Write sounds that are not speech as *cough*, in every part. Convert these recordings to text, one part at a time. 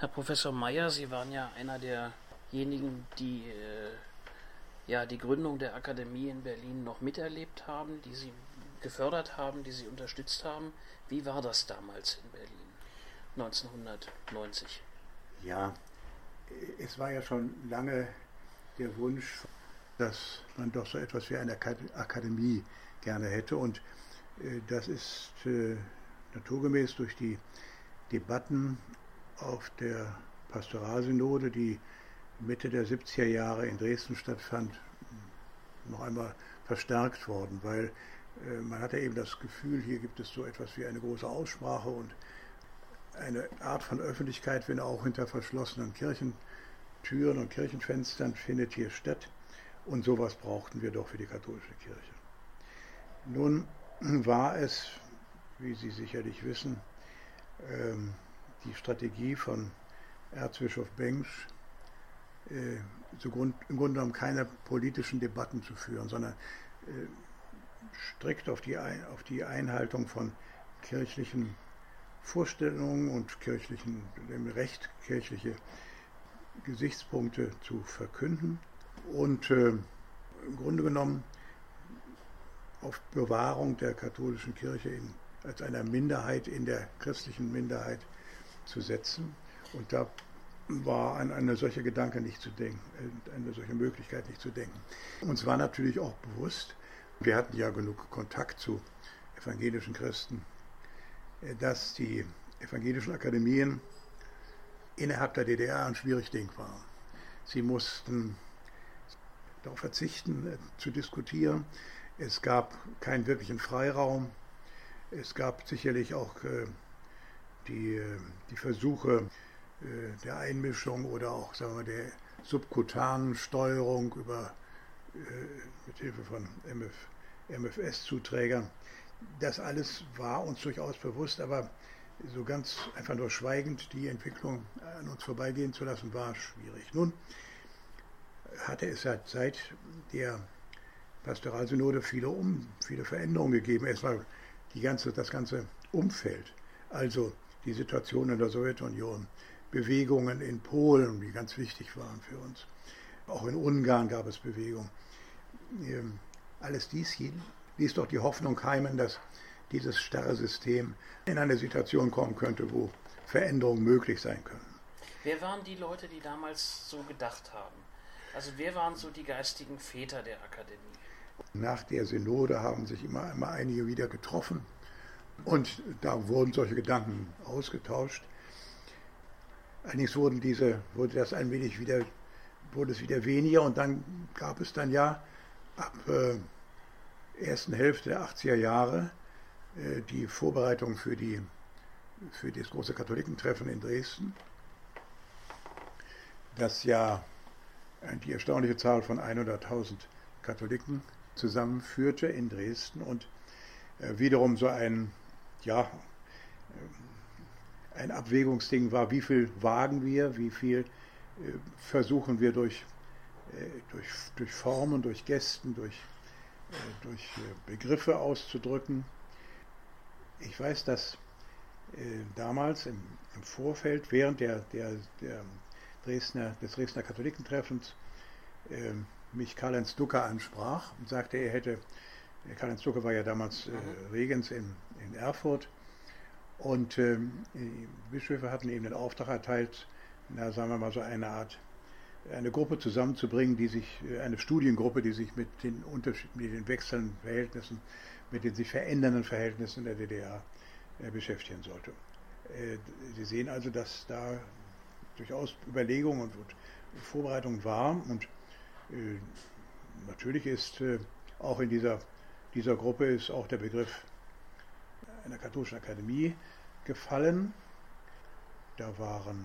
Herr Professor Meyer, Sie waren ja einer derjenigen, die äh, ja die Gründung der Akademie in Berlin noch miterlebt haben, die Sie gefördert haben, die Sie unterstützt haben. Wie war das damals in Berlin 1990? Ja, es war ja schon lange der Wunsch, dass man doch so etwas wie eine Akademie gerne hätte. Und äh, das ist äh, naturgemäß durch die Debatten auf der Pastoralsynode, die Mitte der 70er Jahre in Dresden stattfand, noch einmal verstärkt worden, weil äh, man hatte eben das Gefühl, hier gibt es so etwas wie eine große Aussprache und eine Art von Öffentlichkeit, wenn auch hinter verschlossenen Kirchentüren und Kirchenfenstern, findet hier statt. Und sowas brauchten wir doch für die katholische Kirche. Nun war es, wie Sie sicherlich wissen, ähm, die Strategie von Erzbischof Bengsch, äh, im Grunde genommen keine politischen Debatten zu führen, sondern äh, strikt auf die, auf die Einhaltung von kirchlichen Vorstellungen und kirchlichen, dem Recht kirchliche Gesichtspunkte zu verkünden und äh, im Grunde genommen auf Bewahrung der katholischen Kirche in, als einer Minderheit in der christlichen Minderheit zu setzen. Und da war an eine solche Gedanke nicht zu denken, äh, eine solche Möglichkeit nicht zu denken. Uns war natürlich auch bewusst, wir hatten ja genug Kontakt zu evangelischen Christen, äh, dass die evangelischen Akademien innerhalb der DDR ein schwierig Ding waren. Sie mussten darauf verzichten, äh, zu diskutieren. Es gab keinen wirklichen Freiraum. Es gab sicherlich auch die, die Versuche äh, der Einmischung oder auch sagen wir, der subkutanen Steuerung über, äh, mit Hilfe von MF, MFS-Zuträgern. Das alles war uns durchaus bewusst, aber so ganz einfach nur schweigend die Entwicklung an uns vorbeigehen zu lassen, war schwierig. Nun hatte es seit, seit der Pastoralsynode viele, um, viele Veränderungen gegeben. Erstmal die ganze, das ganze Umfeld, also die Situation in der Sowjetunion, Bewegungen in Polen, die ganz wichtig waren für uns. Auch in Ungarn gab es Bewegungen. Ähm, alles dies ließ doch die Hoffnung heimen, dass dieses starre System in eine Situation kommen könnte, wo Veränderungen möglich sein können. Wer waren die Leute, die damals so gedacht haben? Also wer waren so die geistigen Väter der Akademie? Nach der Synode haben sich immer, immer einige wieder getroffen und da wurden solche Gedanken ausgetauscht. Allerdings wurden diese, wurde das ein wenig wieder, wurde es wieder weniger und dann gab es dann ja ab äh, ersten Hälfte der 80er Jahre äh, die Vorbereitung für, die, für das große Katholikentreffen in Dresden, das ja die erstaunliche Zahl von 100.000 Katholiken zusammenführte in Dresden und äh, wiederum so ein, ja, äh, ein Abwägungsding war, wie viel wagen wir, wie viel versuchen wir durch, durch, durch Formen, durch Gästen, durch, durch Begriffe auszudrücken. Ich weiß, dass äh, damals im, im, Vorfeld, während der, der, der Dresdner, des Dresdner Katholikentreffens, äh, mich Karl-Heinz Ducker ansprach und sagte, er hätte, Karl-Heinz Ducker war ja damals äh, mhm. Regens in, in Erfurt und ähm, die Bischöfe hatten ihm den Auftrag erteilt, na, sagen wir mal so eine Art, eine Gruppe zusammenzubringen, die sich, äh, eine Studiengruppe, die sich mit den Unterschieden, mit den wechselnden Verhältnissen mit den sich verändernden Verhältnissen in der DDR äh, beschäftigen sollte. Äh, Sie sehen also, dass da durchaus Überlegungen und, Vorbereitungen war und äh, natürlich ist auch in dieser, dieser Gruppe ist auch der Begriff einer katholischen Akademie gefallen. Da waren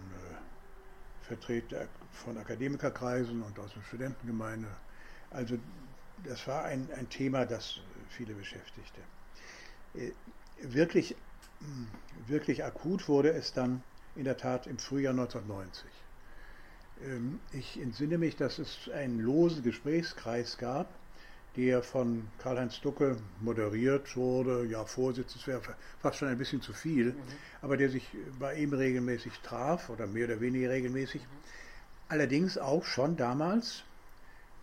Vertreter von Akademikerkreisen und aus der Studentengemeinde. Also das war ein, ein Thema, das viele beschäftigte. Äh, wirklich, hm, wirklich akut wurde es dann in der Tat im Frühjahr 1990. Ähm, ich entsinne mich, dass es einen losen Gesprächskreis gab, der von Karl-Heinz Ducke moderiert wurde. Ja, Vorsitz wäre fast schon ein bisschen zu viel, mhm. aber der sich bei ihm regelmäßig traf oder mehr oder weniger regelmäßig. Mhm. Allerdings auch schon damals,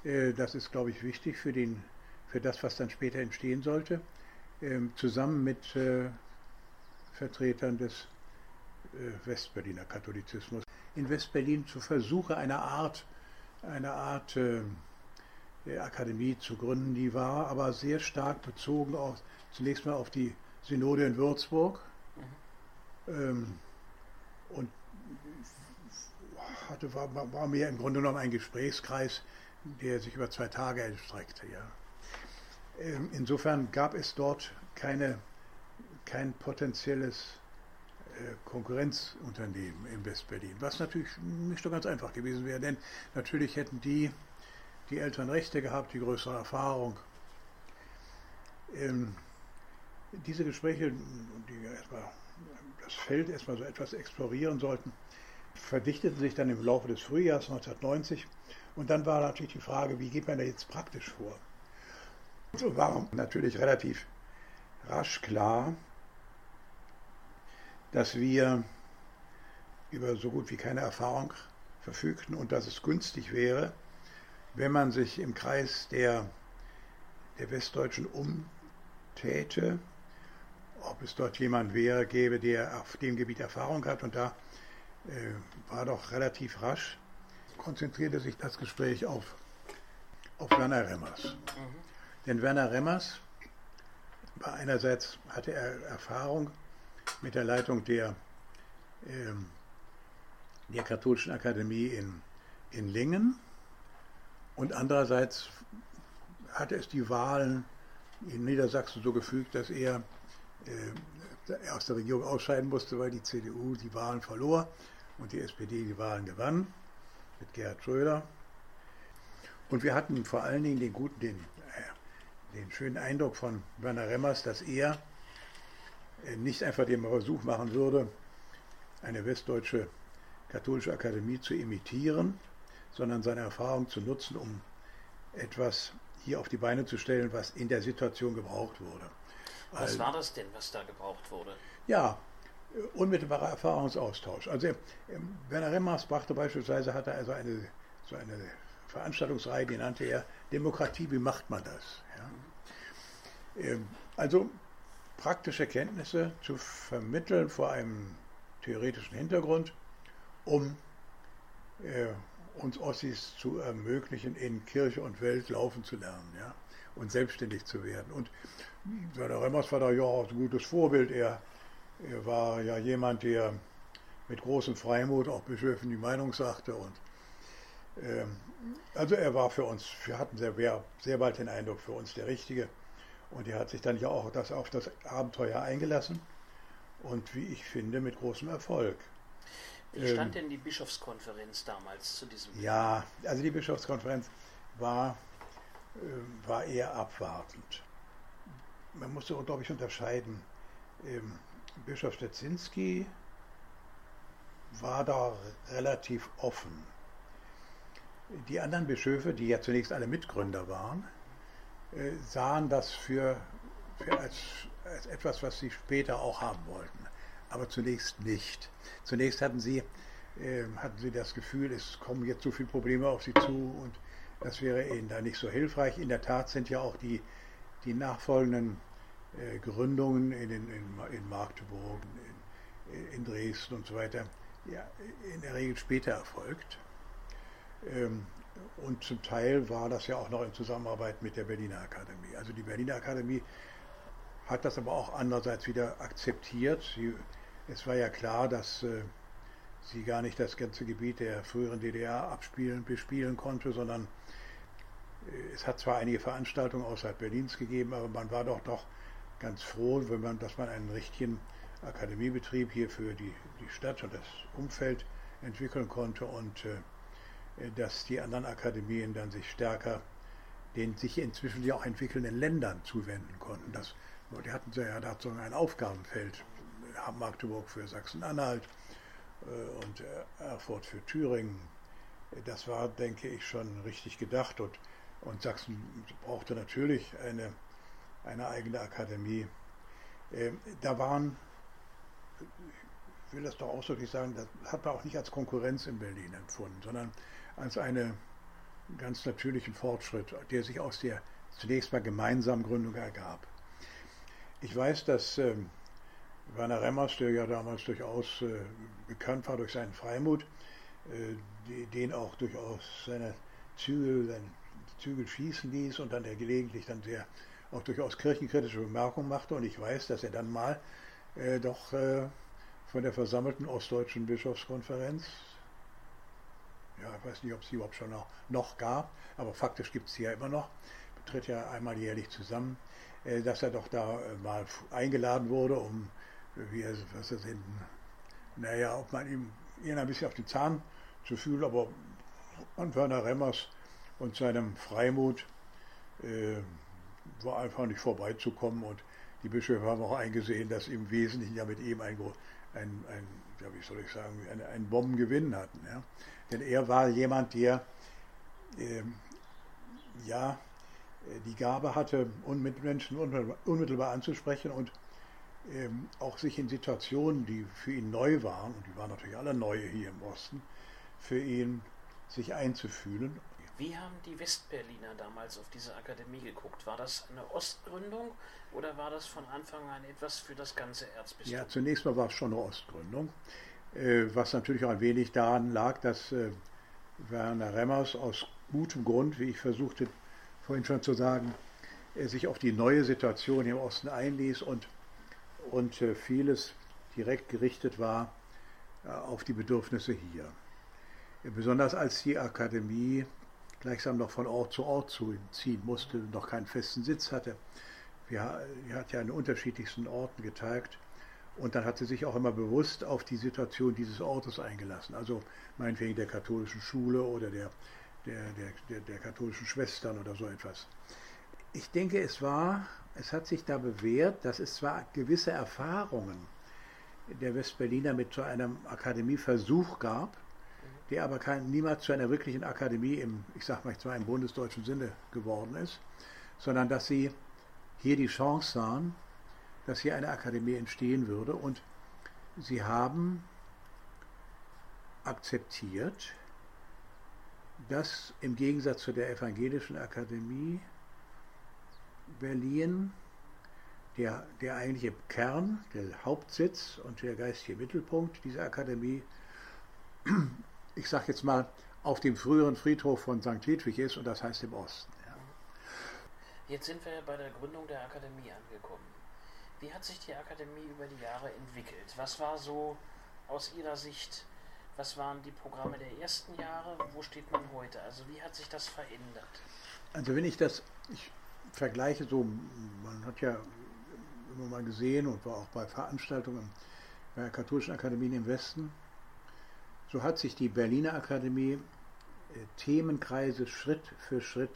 äh, das ist glaube ich wichtig für, den, für das, was dann später entstehen sollte, äh, zusammen mit äh, Vertretern des äh, Westberliner Katholizismus in Westberlin zu Versuche einer Art, einer Art äh, Akademie zu gründen. Die war aber sehr stark bezogen auf, zunächst mal auf die Synode in Würzburg mhm. ähm, und hatte, war, war mehr im Grunde genommen ein Gesprächskreis, der sich über zwei Tage erstreckte. Ja. Ähm, insofern gab es dort keine, kein potenzielles äh, Konkurrenzunternehmen in Westberlin, was natürlich nicht so ganz einfach gewesen wäre, denn natürlich hätten die die Eltern Rechte gehabt, die größere Erfahrung. Ähm, diese Gespräche, die erstmal das Feld erstmal so etwas explorieren sollten, verdichteten sich dann im Laufe des Frühjahrs 1990 und dann war natürlich die Frage, wie geht man da jetzt praktisch vor? So war natürlich relativ rasch klar, dass wir über so gut wie keine Erfahrung verfügten und dass es günstig wäre, wenn man sich im Kreis der, der Westdeutschen umtäte, ob es dort jemand wäre, gäbe, der auf dem Gebiet Erfahrung hat. Und da äh, war doch relativ rasch, konzentrierte sich das Gespräch auf, auf Werner Remmers. Mhm. Denn Werner Remmers war einerseits, hatte er Erfahrung mit der Leitung der, ähm, der Katholischen Akademie in, in Lingen und andererseits hatte es die Wahlen in Niedersachsen so gefügt, dass er äh, aus der Regierung ausscheiden musste, weil die CDU die Wahlen verlor und die SPD die Wahlen gewann mit Gerhard Schröder. Und wir hatten vor allen Dingen den guten, den, äh, den schönen Eindruck von Werner Remmers, dass er äh, nicht einfach den Versuch machen würde, eine westdeutsche katholische Akademie zu imitieren, sondern seine Erfahrung zu nutzen, um etwas hier auf die Beine zu stellen, was in der Situation gebraucht wurde. Was also, war das denn, was da gebraucht wurde? Ja, unmittelbarer Erfahrungsaustausch. Also ähm, Werner Remmers brachte beispielsweise, hatte also eine, so eine Veranstaltungsreihe, die nannte er Demokratie, wie macht man das? Ja. Ähm, also praktische Kenntnisse zu vermitteln vor einem theoretischen Hintergrund, um äh, uns Ossis zu ermöglichen, in Kirche und Welt laufen zu lernen ja, und selbstständig zu werden. Und Werner Remmers war da ja auch ein gutes Vorbild. Er, er war ja jemand, der mit großem Freimut auch Bischöfen die Meinung sagte. Und ähm, also er war für uns, wir hatten sehr, sehr bald den Eindruck, für uns der Richtige. Und er hat sich dann ja auch das, auf das Abenteuer eingelassen. Und wie ich finde, mit großem Erfolg. Wie stand ähm, denn die Bischofskonferenz damals zu diesem? Ja, also die Bischofskonferenz war, äh, war eher abwartend. Man musste, glaube ich, unterscheiden. Ähm, Bischof Stetzinski war da relativ offen. Die anderen Bischöfe, die ja zunächst alle Mitgründer waren, äh, sahen das für, für als, als etwas, was sie später auch haben wollten aber zunächst nicht. Zunächst hatten sie, äh, hatten sie das Gefühl, es kommen jetzt so viele Probleme auf sie zu und das wäre ihnen da nicht so hilfreich. In der Tat sind ja auch die, die nachfolgenden äh, Gründungen in, in, in Magdeburg, in, in, Dresden und so weiter ja, in der Regel später erfolgt. Ähm, und zum Teil war das ja auch noch in Zusammenarbeit mit der Berliner Akademie. Also die Berliner Akademie hat das aber auch andererseits wieder akzeptiert. Sie es war ja klar, dass äh, sie gar nicht das ganze Gebiet der früheren DDR abspielen, bespielen konnte, sondern äh, es hat zwar einige Veranstaltungen außerhalb Berlins gegeben, aber man war doch doch ganz froh, wenn man, dass man einen richtigen Akademiebetrieb hier für die, die Stadt und das Umfeld entwickeln konnte und äh, dass die anderen Akademien dann sich stärker den sich inzwischen ja auch entwickelnden Ländern zuwenden konnten. Das, die hatten ja dazu ein Aufgabenfeld Magdeburg für Sachsen-Anhalt äh, und Erfurt für Thüringen. Das war, denke ich, schon richtig gedacht und Und Sachsen brauchte natürlich eine, eine eigene Akademie. Ähm, da waren, ich will das doch ausdrücklich sagen, das hat man auch nicht als Konkurrenz in Berlin empfunden, sondern als einen ganz natürlichen Fortschritt, der sich aus der zunächst mal gemeinsamen Gründung ergab. Ich weiß, dass ähm, Werner Remmers, der ja damals durchaus äh, bekannt war durch seinen Freimut, äh, die, den auch durchaus seine Zügel, seine Zügel schießen ließ und dann er gelegentlich dann sehr auch durchaus kirchenkritische Bemerkungen machte. Und ich weiß, dass er dann mal äh, doch äh, von der versammelten Ostdeutschen Bischofskonferenz, ja, ich weiß nicht, ob es sie überhaupt schon noch, noch gab, aber faktisch gibt es sie ja immer noch, tritt ja einmal jährlich zusammen, äh, dass er doch da äh, mal eingeladen wurde, um, wie er, was er denn, naja, ob man ihm, ihn ein bisschen auf den Zahn zu fühlen, aber an Werner Remmers und seinem Freimut äh, war einfach nicht vorbeizukommen und die Bischöfe haben auch eingesehen, dass im Wesentlichen ja mit ihm ein, ein, ein ja, wie soll ich sagen, ein, ein Bombengewinn hatten. Ja? Denn er war jemand, der äh, ja die Gabe hatte, Mitmenschen unmittelbar anzusprechen und ähm, auch sich in Situationen, die für ihn neu waren, und die waren natürlich alle neu hier im Osten, für ihn sich einzufühlen wie haben die Westberliner damals auf diese Akademie geguckt? War das eine Ostgründung oder war das von Anfang an etwas für das ganze Erzbistum? Ja, zunächst mal war es schon eine Ostgründung, äh, was natürlich auch ein wenig daran lag, dass äh, Werner Remmers aus gutem Grund, wie ich versuchte vorhin schon zu sagen, sich auf die neue Situation im Osten einließ und, und vieles direkt gerichtet war auf die Bedürfnisse hier. Besonders als die Akademie gleichsam noch von Ort zu Ort zu ziehen musste, noch keinen festen Sitz hatte. Wir hat ja an unterschiedlichsten Orten getagt und dann hat sie sich auch immer bewusst auf die Situation dieses Ortes eingelassen. Also meinetwegen der katholischen Schule oder der, der, der, der, der katholischen Schwestern oder so etwas. Ich denke, es war, es hat sich da bewährt, dass es zwar gewisse Erfahrungen der Westberliner mit so einem Akademieversuch gab, der aber kein, niemals zu einer wirklichen Akademie im, ich sag mal zwar im bundesdeutschen Sinne geworden ist, sondern dass sie hier die Chance sahen, dass hier eine Akademie entstehen würde. Und sie haben akzeptiert, dass im Gegensatz zu der Evangelischen Akademie Berlin der, der eigentliche Kern, der Hauptsitz und der geistige Mittelpunkt dieser Akademie *clears throat* ich sage jetzt mal, auf dem früheren Friedhof von St. Hedwig ist und das heißt im Osten. Ja. Jetzt sind wir bei der Gründung der Akademie angekommen. Wie hat sich die Akademie über die Jahre entwickelt? Was war so aus Ihrer Sicht, was waren die Programme der ersten Jahre? Wo steht man heute? Also wie hat sich das verändert? Also wenn ich das, ich vergleiche so, man hat ja immer mal gesehen und war auch bei Veranstaltungen bei katholischen Akademien im Westen, so hat sich die Berliner Akademie äh, Themenkreise Schritt für Schritt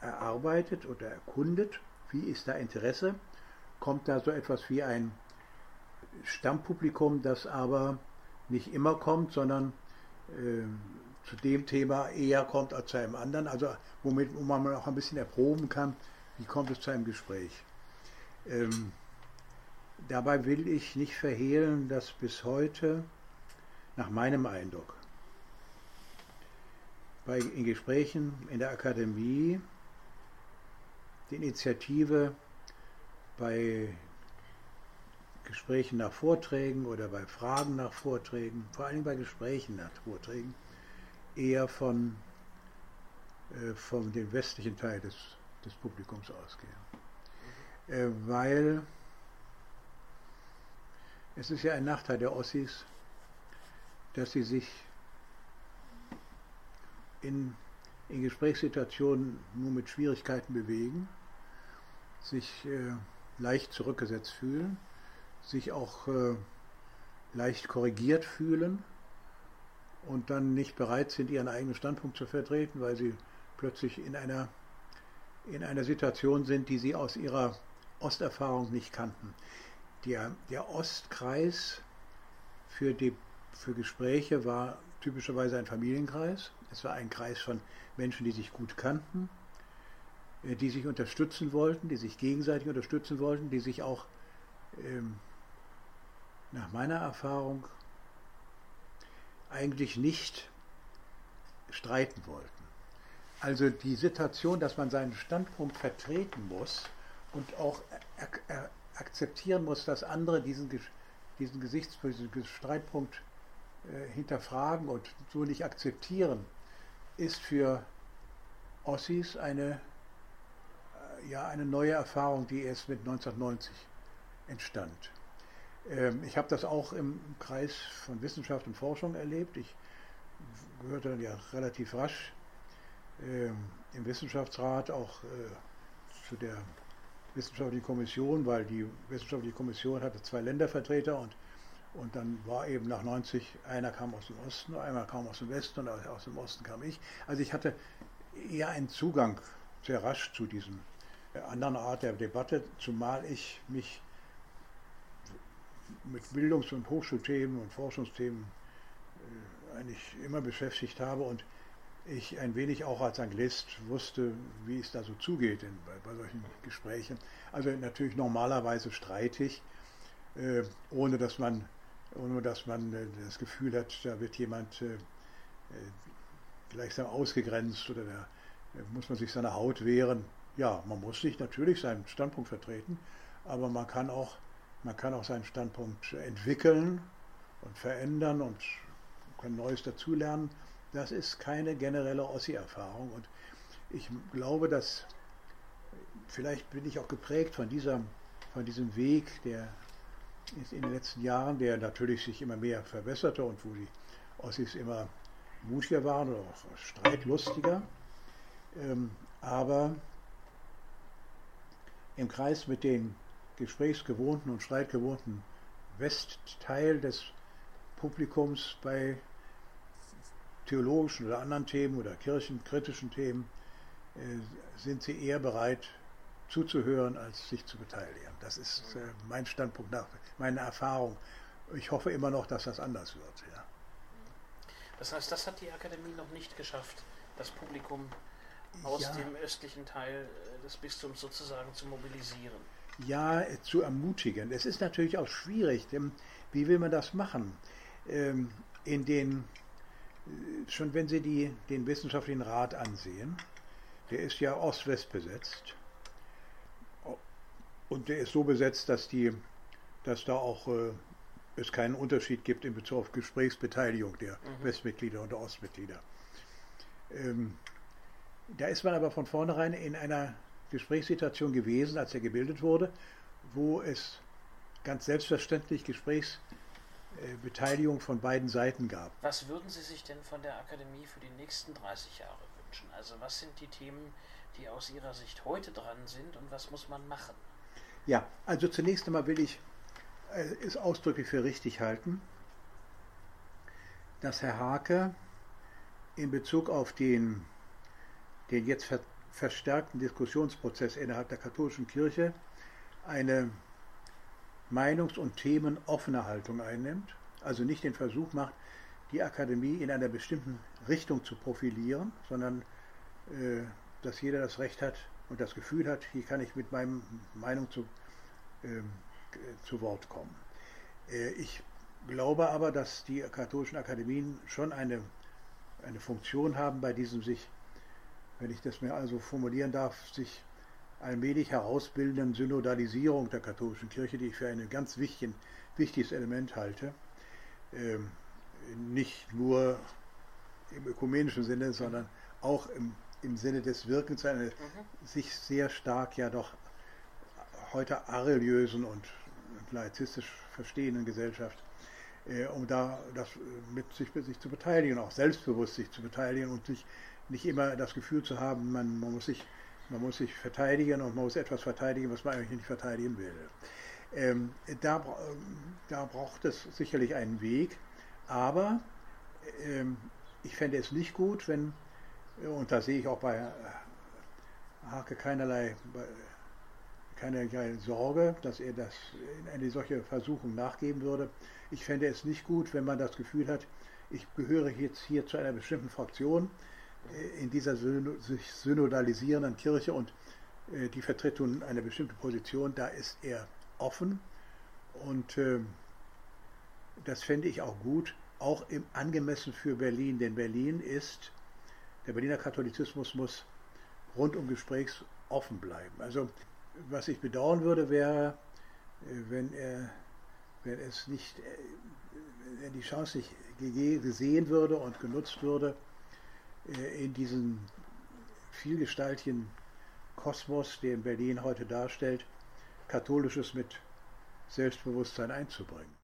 erarbeitet oder erkundet. Wie ist da Interesse? Kommt da so etwas wie ein Stammpublikum, das aber nicht immer kommt, sondern äh, zu dem Thema eher kommt als zu einem anderen, also womit wo man auch ein bisschen erproben kann, wie kommt es zu einem Gespräch. Ähm, dabei will ich nicht verhehlen, dass bis heute nach meinem Eindruck, bei, in Gesprächen in der Akademie die Initiative bei Gesprächen nach Vorträgen oder bei Fragen nach Vorträgen, vor allem bei Gesprächen nach Vorträgen, eher von, äh, von dem westlichen Teil des, des Publikums ausgehen. Äh, weil es ist ja ein Nachteil der Ossis, dass sie sich in, in Gesprächssituationen nur mit Schwierigkeiten bewegen, sich äh, leicht zurückgesetzt fühlen, sich auch äh, leicht korrigiert fühlen und dann nicht bereit sind, ihren eigenen Standpunkt zu vertreten, weil sie plötzlich in einer, in einer Situation sind, die sie aus ihrer Osterfahrung nicht kannten. Der, der Ostkreis für die für Gespräche war typischerweise ein Familienkreis. Es war ein Kreis von Menschen, die sich gut kannten, äh, die sich unterstützen wollten, die sich gegenseitig unterstützen wollten, die sich auch ähm, nach meiner Erfahrung eigentlich nicht streiten wollten. Also die Situation, dass man seinen Standpunkt vertreten muss und auch akzeptieren muss, dass andere diesen, diesen Gesichtspunkt, äh, hinterfragen und so nicht akzeptieren, ist für Ossis eine, äh, ja, eine neue Erfahrung, die erst mit 1990 entstand. Ähm, ich habe das auch im Kreis von Wissenschaft und Forschung erlebt. Ich gehörte dann ja relativ rasch ähm, im Wissenschaftsrat auch äh, zu der wissenschaftlichen Kommission, weil die wissenschaftliche Kommission hatte zwei Ländervertreter und, und dann war eben nach 90, einer kam aus dem Osten, einer kam aus dem Westen und aus dem Osten kam ich. Also ich hatte eher einen Zugang sehr rasch zu diesem äh, anderen Art der Debatte, zumal ich mich mit Bildungs- und Hochschulthemen und Forschungsthemen äh, eigentlich immer beschäftigt habe und ich ein wenig auch als Anglist wusste, wie es da so zugeht in, bei, bei, solchen Gesprächen. Also natürlich normalerweise streitig, äh, ohne dass man, ohne dass man äh, das Gefühl hat, da wird jemand äh, äh gleichsam ausgegrenzt oder da muss man sich seiner Haut wehren. Ja, man muss sich natürlich seinen Standpunkt vertreten, aber man kann auch, man kann auch seinen Standpunkt entwickeln und verändern und kann Neues dazulernen das ist keine generelle Ossi-Erfahrung und ich glaube, dass vielleicht bin ich auch geprägt von, dieser, von diesem Weg, der in den letzten Jahren, der natürlich sich immer mehr verbesserte und wo die Ossis immer mutiger waren oder auch streitlustiger. Ähm, aber im Kreis mit den gesprächsgewohnten und streitgewohnten Westteil des Publikums bei theologischen oder anderen Themen oder kirchenkritischen Themen äh, sind sie eher bereit zuzuhören, als sich zu beteiligen. Das ist äh, mein Standpunkt nach, meine Erfahrung. Ich hoffe immer noch, dass das anders wird. Ja. Das heißt, das hat die Akademie noch nicht geschafft, das Publikum aus ja. dem östlichen Teil äh, des Bistums sozusagen zu mobilisieren. Ja, zu ermutigen. Es ist natürlich auch schwierig, denn wie will man das machen? Ähm, in den schon wenn Sie die, den wissenschaftlichen Rat ansehen, der ist ja Ost-West besetzt. Und der ist so besetzt, dass, die, dass da auch äh, es keinen Unterschied gibt in Bezug auf Gesprächsbeteiligung der mhm. Westmitglieder und der Ostmitglieder. Ähm, da ist man aber von vornherein in einer Gesprächssituation gewesen, als er gebildet wurde, wo es ganz selbstverständlich Gesprächs äh, von beiden Seiten gab. Was würden Sie sich denn von der Akademie für die nächsten 30 Jahre wünschen? Also was sind die Themen, die aus Ihrer Sicht heute dran sind und was muss man machen? Ja, also zunächst einmal will ich äh, es ausdrücklich für richtig halten, dass Herr Hake in Bezug auf den, den jetzt verstärkten Diskussionsprozess innerhalb der katholischen Kirche eine meinungs- und themenoffene Haltung einnimmt, also nicht den Versuch macht, die Akademie in einer bestimmten Richtung zu profilieren, sondern äh, dass jeder das Recht hat und das Gefühl hat, hier kann ich mit meiner Meinung zu, äh, zu Wort kommen. Äh, ich glaube aber, dass die katholischen Akademien schon eine, eine Funktion haben, bei diesem sich, wenn ich das mir also formulieren darf, sich allmählich herausbildenden Synodalisierung der katholischen Kirche, die ich für ein ganz wichtig, wichtiges Element halte. Ähm, nicht nur im ökumenischen Sinne, sondern auch im, im Sinne des Wirkens einer mhm. sich sehr stark ja doch heute areliösen und laizistisch verstehenden Gesellschaft, äh, um da das mit sich, sich zu beteiligen, auch selbstbewusst sich zu beteiligen und sich nicht immer das Gefühl zu haben, man, man muss sich man muss sich verteidigen und man muss etwas verteidigen, was man eigentlich nicht verteidigen will. Ähm, da, da braucht es sicherlich einen Weg, aber ähm, ich fände es nicht gut, wenn, und da sehe ich auch bei Hake keinerlei, keinerlei Sorge, dass er das in eine solche Versuchung nachgeben würde. Ich fände es nicht gut, wenn man das Gefühl hat, ich gehöre jetzt hier zu einer bestimmten Fraktion äh, in dieser sich synodalisierenden Kirche und äh, die vertritt nun eine bestimmte Position, da ist er offen und äh, das fände ich auch gut, auch im angemessen für Berlin, denn Berlin ist, der Berliner Katholizismus muss rund um Gesprächs offen bleiben. Also was ich bedauern würde, wäre, wenn er, wenn es nicht, wenn die Chance nicht gesehen würde und genutzt würde, äh, in diesen vielgestaltigen Kosmos, den Berlin heute darstellt, Katholisches mit Selbstbewusstsein einzubringen.